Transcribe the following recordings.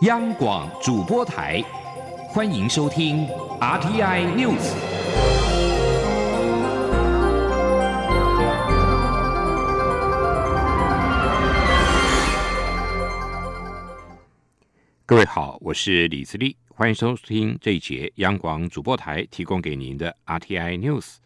央广主播台，欢迎收听 RTI News。各位好，我是李自立，欢迎收听这一节央广主播台提供给您的 RTI News。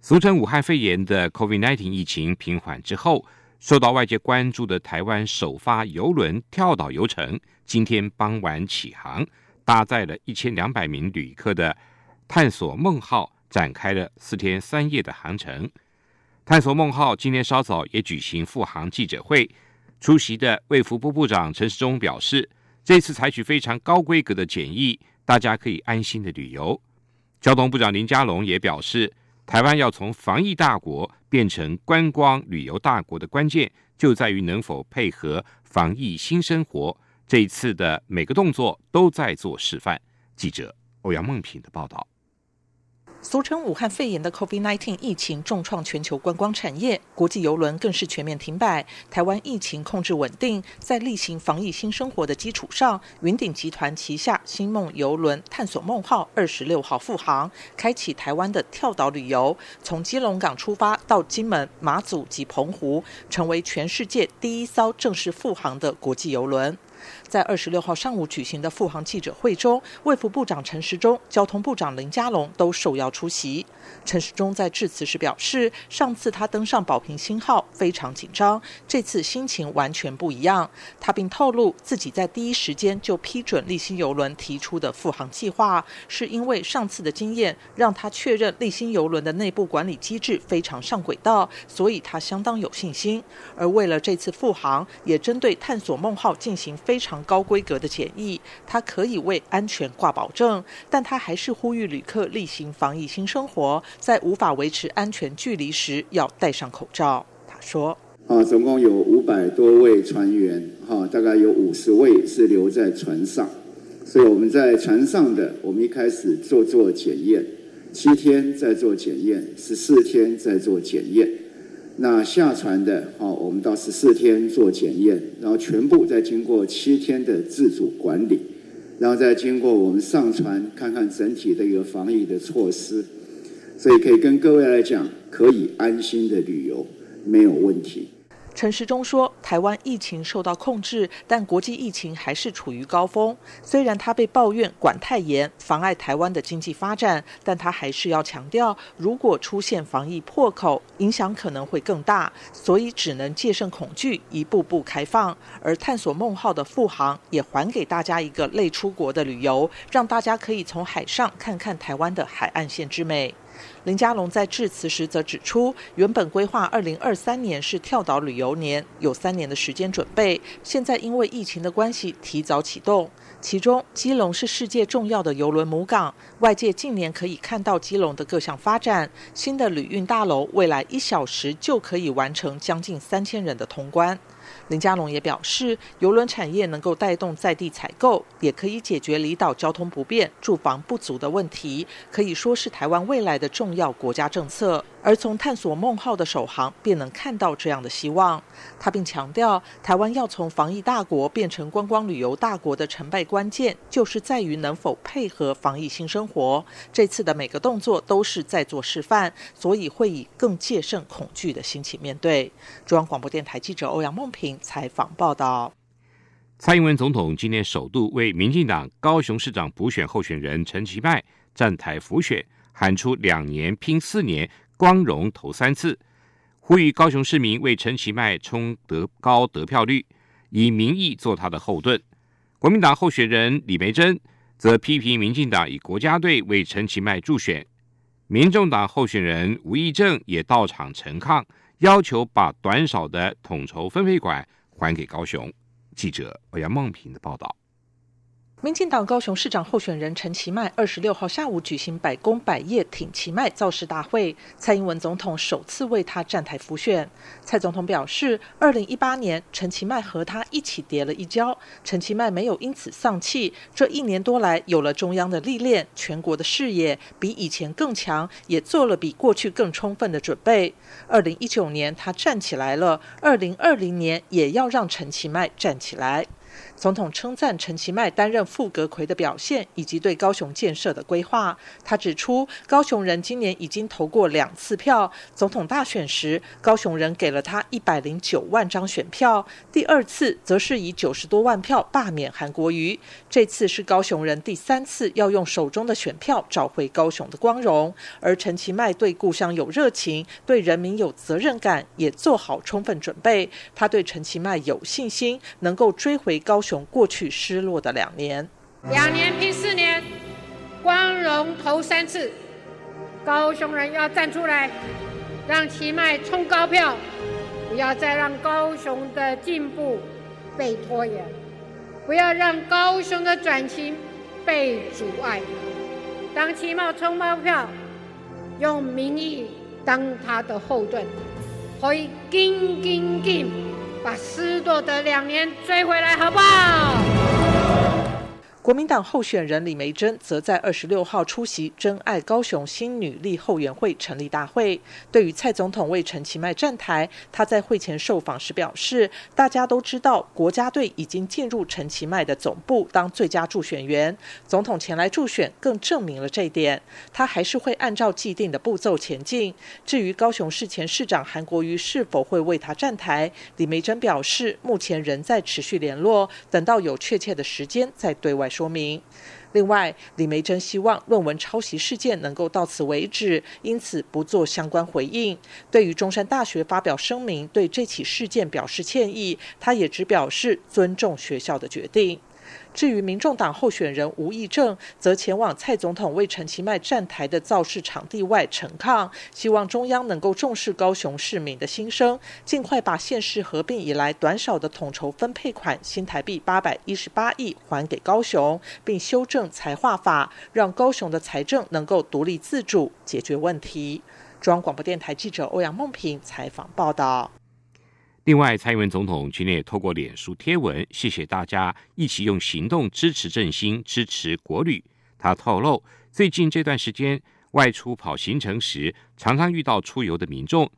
俗称武汉肺炎的 COVID-19 疫情平缓之后。受到外界关注的台湾首发邮轮跳岛游程，今天傍晚起航，搭载了一千两百名旅客的“探索梦号”展开了四天三夜的航程。“探索梦号”今天稍早也举行复航记者会，出席的卫福部部长陈时中表示，这次采取非常高规格的检疫，大家可以安心的旅游。交通部长林佳龙也表示。台湾要从防疫大国变成观光旅游大国的关键，就在于能否配合防疫新生活。这一次的每个动作都在做示范。记者欧阳梦品的报道。俗称武汉肺炎的 COVID-19 疫情重创全球观光产业，国际游轮更是全面停摆。台湾疫情控制稳定，在例行防疫新生活的基础上，云顶集团旗下星梦游轮探索梦号二十六号复航，开启台湾的跳岛旅游，从基隆港出发到金门、马祖及澎湖，成为全世界第一艘正式复航的国际游轮。在二十六号上午举行的复航记者会中，卫福部长陈时中、交通部长林佳龙都受邀出席。陈时中在致辞时表示，上次他登上宝瓶星号非常紧张，这次心情完全不一样。他并透露，自己在第一时间就批准立新邮轮提出的复航计划，是因为上次的经验让他确认立新邮轮的内部管理机制非常上轨道，所以他相当有信心。而为了这次复航，也针对探索梦号进行非常高规格的检疫，他可以为安全挂保证，但他还是呼吁旅客例行防疫新生活。在无法维持安全距离时，要戴上口罩。他说：“啊，总共有五百多位船员，哈，大概有五十位是留在船上，所以我们在船上的，我们一开始做做检验，七天再做检验，十四天再做检验。那下船的，哦，我们到十四天做检验，然后全部再经过七天的自主管理，然后再经过我们上船看看整体的一个防疫的措施。”所以可以跟各位来讲，可以安心的旅游，没有问题。陈时中说，台湾疫情受到控制，但国际疫情还是处于高峰。虽然他被抱怨管太严，妨碍台湾的经济发展，但他还是要强调，如果出现防疫破口，影响可能会更大。所以只能戒慎恐惧，一步步开放。而探索梦号的复航，也还给大家一个类出国的旅游，让大家可以从海上看看台湾的海岸线之美。林佳龙在致辞时则指出，原本规划二零二三年是跳岛旅游年，有三年的时间准备。现在因为疫情的关系，提早启动。其中，基隆是世界重要的邮轮母港，外界近年可以看到基隆的各项发展。新的旅运大楼未来一小时就可以完成将近三千人的通关。林佳龙也表示，邮轮产业能够带动在地采购，也可以解决离岛交通不便、住房不足的问题，可以说是台湾未来的重要国家政策。而从探索梦号的首航，便能看到这样的希望。他并强调，台湾要从防疫大国变成观光旅游大国的成败关键，就是在于能否配合防疫新生活。这次的每个动作都是在做示范，所以会以更戒慎恐惧的心情面对。中央广播电台记者欧阳梦平采访报道。蔡英文总统今天首度为民进党高雄市长补选候选人陈其迈站台辅选，喊出两年拼四年。光荣投三次，呼吁高雄市民为陈其迈冲得高得票率，以民意做他的后盾。国民党候选人李梅珍则批评民进党以国家队为陈其迈助选。民众党候选人吴益政也到场陈抗，要求把短少的统筹分配款还给高雄。记者欧阳梦平的报道。民进党高雄市长候选人陈其迈二十六号下午举行百工百业挺其迈造势大会，蔡英文总统首次为他站台辅选。蔡总统表示，二零一八年陈其迈和他一起跌了一跤，陈其迈没有因此丧气。这一年多来，有了中央的历练，全国的视野比以前更强，也做了比过去更充分的准备。二零一九年他站起来了，二零二零年也要让陈其迈站起来。总统称赞陈其迈担任副阁魁的表现，以及对高雄建设的规划。他指出，高雄人今年已经投过两次票。总统大选时，高雄人给了他一百零九万张选票；第二次则是以九十多万票罢免韩国瑜。这次是高雄人第三次要用手中的选票找回高雄的光荣。而陈其迈对故乡有热情，对人民有责任感，也做好充分准备。他对陈其迈有信心，能够追回高。雄过去失落的两年，两年拼四年，光荣投三次，高雄人要站出来，让奇迈冲高票，不要再让高雄的进步被拖延，不要让高雄的转型被阻碍。当奇茂冲高票，用民意当他的后盾，可以紧紧紧。把失落的两年追回来，好不好？国民党候选人李梅珍则在二十六号出席真爱高雄新女力后援会成立大会。对于蔡总统为陈其迈站台，他在会前受访时表示：“大家都知道，国家队已经进入陈其迈的总部当最佳助选员。总统前来助选，更证明了这一点。他还是会按照既定的步骤前进。至于高雄市前市长韩国瑜是否会为他站台，李梅珍表示，目前仍在持续联络，等到有确切的时间再对外。”说明。另外，李梅珍希望论文抄袭事件能够到此为止，因此不做相关回应。对于中山大学发表声明，对这起事件表示歉意，他也只表示尊重学校的决定。至于民众党候选人吴益政，则前往蔡总统为陈其迈站台的造势场地外陈抗，希望中央能够重视高雄市民的心声，尽快把县市合并以来短少的统筹分配款新台币八百一十八亿还给高雄，并修正财划法，让高雄的财政能够独立自主解决问题。中央广播电台记者欧阳梦平采访报道。另外，蔡英文总统今天也透过脸书贴文，谢谢大家一起用行动支持振兴、支持国旅。他透露，最近这段时间外出跑行程时，常常遇到出游的民众，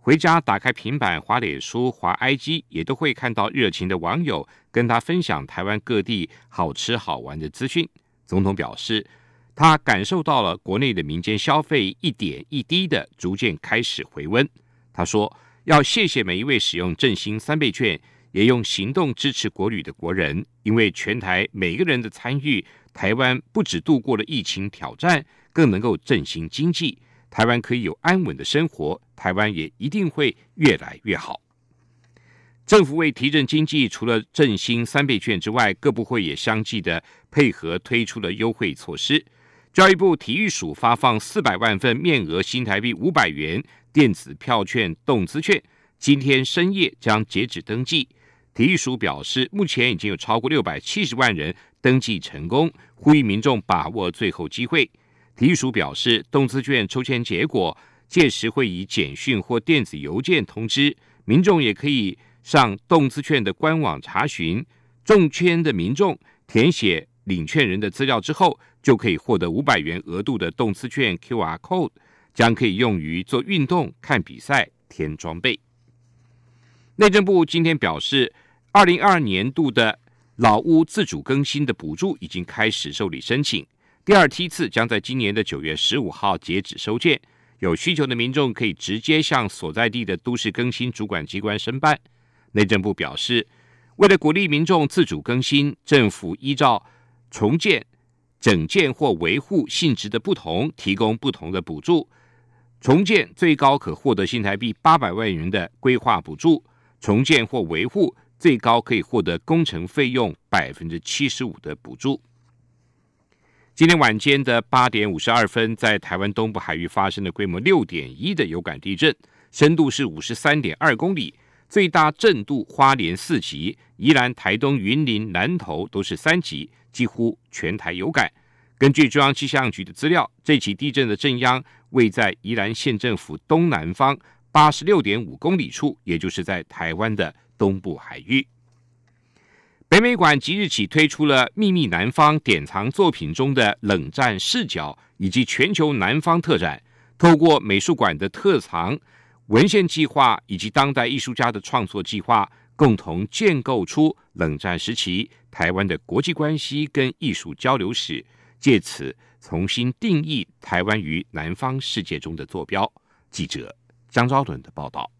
回家打开平板、滑脸书、滑 IG，也都会看到热情的网友跟他分享台湾各地好吃好玩的资讯。总统表示，他感受到了国内的民间消费一点一滴的逐渐开始回温。他说。要谢谢每一位使用振兴三倍券，也用行动支持国旅的国人，因为全台每个人的参与，台湾不止度过了疫情挑战，更能够振兴经济，台湾可以有安稳的生活，台湾也一定会越来越好。政府为提振经济，除了振兴三倍券之外，各部会也相继的配合推出了优惠措施。教育部体育署发放四百万份面额新台币五百元。电子票券、动资券，今天深夜将截止登记。体育署表示，目前已经有超过六百七十万人登记成功，呼吁民众把握最后机会。体育署表示，动资券抽签结果届时会以简讯或电子邮件通知，民众也可以上动资券的官网查询。中签的民众填写领券人的资料之后，就可以获得五百元额度的动资券 QR code。将可以用于做运动、看比赛、添装备。内政部今天表示，二零二二年度的老屋自主更新的补助已经开始受理申请，第二梯次将在今年的九月十五号截止收件。有需求的民众可以直接向所在地的都市更新主管机关申办。内政部表示，为了鼓励民众自主更新，政府依照重建、整建或维护性质的不同，提供不同的补助。重建最高可获得新台币八百万元的规划补助，重建或维护最高可以获得工程费用百分之七十五的补助。今天晚间的八点五十二分，在台湾东部海域发生了规模六点一的有感地震，深度是五十三点二公里，最大震度花莲四级，宜兰、台东、云林、南投都是三级，几乎全台有感。根据中央气象局的资料，这起地震的震央位在宜兰县政府东南方八十六点五公里处，也就是在台湾的东部海域。北美馆即日起推出了《秘密南方》典藏作品中的冷战视角，以及全球南方特展。透过美术馆的特藏文献计划以及当代艺术家的创作计划。共同建构出冷战时期台湾的国际关系跟艺术交流史，借此重新定义台湾于南方世界中的坐标。记者张昭伦的报道。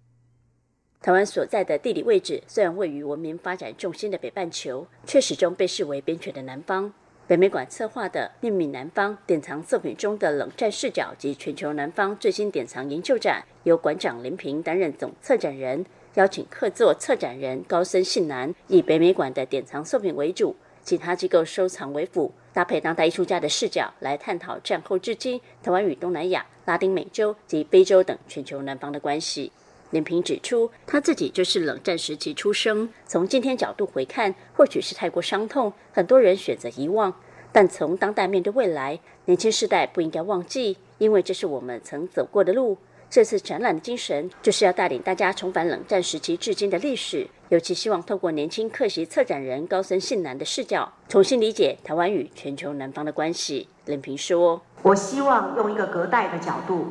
台湾所在的地理位置虽然位于文明发展重心的北半球，却始终被视为边陲的南方。北美馆策划的“念米南方”典藏作品中的冷战视角及全球南方最新典藏研究展，由馆长林平担任总策展人。邀请客座策展人高森信男以北美馆的典藏作品为主，其他机构收藏为辅，搭配当代艺术家的视角来探讨战后至今台湾与东南亚、拉丁美洲及非洲等全球南方的关系。林平指出，他自己就是冷战时期出生，从今天角度回看，或许是太过伤痛，很多人选择遗忘。但从当代面对未来，年轻世代不应该忘记，因为这是我们曾走过的路。这次展览的精神就是要带领大家重返冷战时期至今的历史，尤其希望透过年轻客席策展人高森信男的视角，重新理解台湾与全球南方的关系。冷平说：“我希望用一个隔代的角度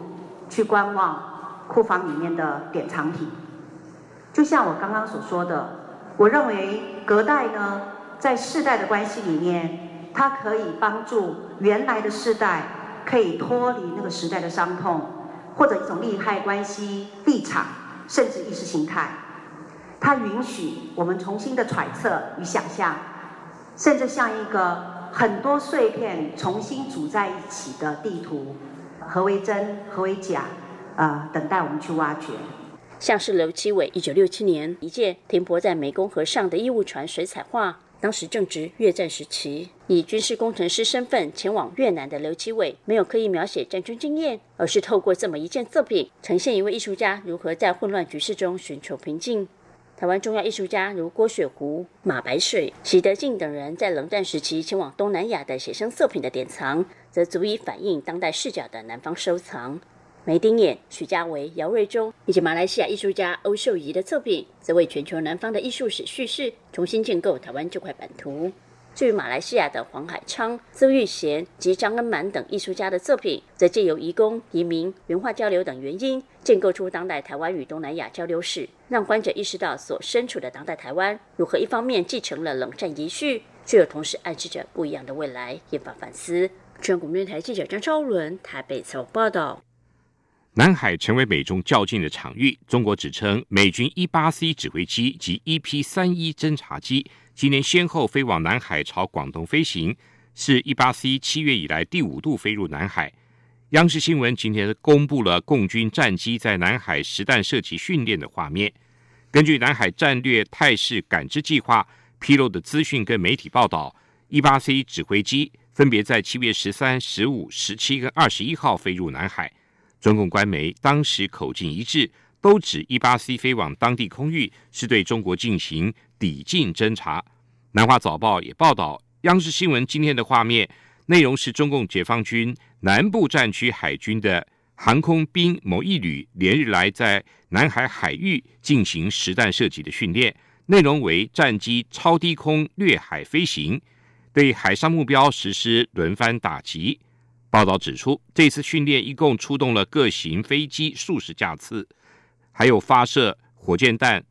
去观望库房里面的典藏品，就像我刚刚所说的，我认为隔代呢，在世代的关系里面，它可以帮助原来的世代可以脱离那个时代的伤痛。”或者一种利害关系、立场，甚至意识形态，它允许我们重新的揣测与想象，甚至像一个很多碎片重新组在一起的地图，何为真，何为假，啊，等待我们去挖掘。像是刘奇伟一九六七年一件停泊在湄公河上的义务船水彩画。当时正值越战时期，以军事工程师身份前往越南的刘奇伟，没有刻意描写战争经验，而是透过这么一件作品，呈现一位艺术家如何在混乱局势中寻求平静。台湾重要艺术家如郭雪湖、马白水、习德进等人在冷战时期前往东南亚的写生作品的典藏，则足以反映当代视角的南方收藏。梅丁眼、许家维、姚瑞忠以及马来西亚艺术家欧秀仪的作品，则为全球南方的艺术史叙事，重新建构台湾这块版图。至于马来西亚的黄海昌、曾玉贤及张恩满等艺术家的作品，则借由移工、移民、文化交流等原因，建构出当代台湾与东南亚交流史，让观者意识到所身处的当代台湾如何一方面继承了冷战遗绪，却又同时暗示着不一样的未来，引发反思。全国电台记者张超伦台北采访报道。南海成为美中较劲的场域。中国指称，美军一八 C 指挥机及 EP 三一侦察机今年先后飞往南海，朝广东飞行，是一八 C 七月以来第五度飞入南海。央视新闻今天公布了共军战机在南海实弹射击训练的画面。根据南海战略态势感知计划披露的资讯跟媒体报道，一八 C 指挥机分别在七月十三、十五、十七跟二十一号飞入南海。中共官媒当时口径一致，都指一八 C 飞往当地空域是对中国进行抵近侦察。南华早报也报道，央视新闻今天的画面内容是中共解放军南部战区海军的航空兵某一旅连日来在南海海域进行实弹射击的训练，内容为战机超低空掠海飞行，对海上目标实施轮番打击。报道指出，这次训练一共出动了各型飞机数十架次，还有发射火箭弹、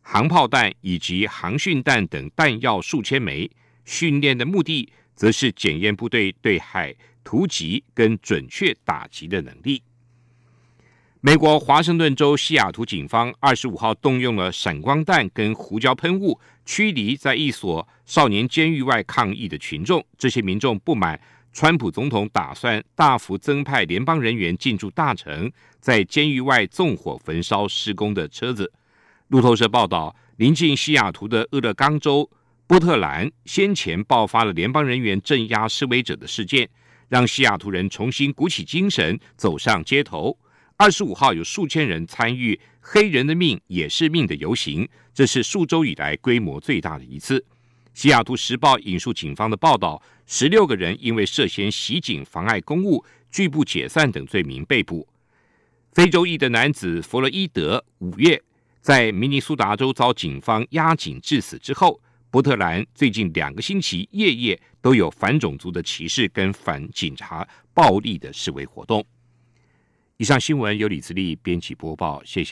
航炮弹以及航训弹等弹药数千枚。训练的目的，则是检验部队对海突击跟准确打击的能力。美国华盛顿州西雅图警方二十五号动用了闪光弹跟胡椒喷雾，驱离在一所少年监狱外抗议的群众。这些民众不满。川普总统打算大幅增派联邦人员进驻大城，在监狱外纵火焚烧施工的车子。路透社报道，临近西雅图的俄勒冈州波特兰先前爆发了联邦人员镇压示威者的事件，让西雅图人重新鼓起精神走上街头。二十五号有数千人参与“黑人的命也是命”的游行，这是数周以来规模最大的一次。西雅图时报引述警方的报道，十六个人因为涉嫌袭警、妨碍公务、拒不解散等罪名被捕。非洲裔的男子弗洛伊德五月在明尼苏达州遭警方压警致死之后，波特兰最近两个星期夜夜都有反种族的歧视跟反警察暴力的示威活动。以上新闻由李自力编辑播报，谢谢。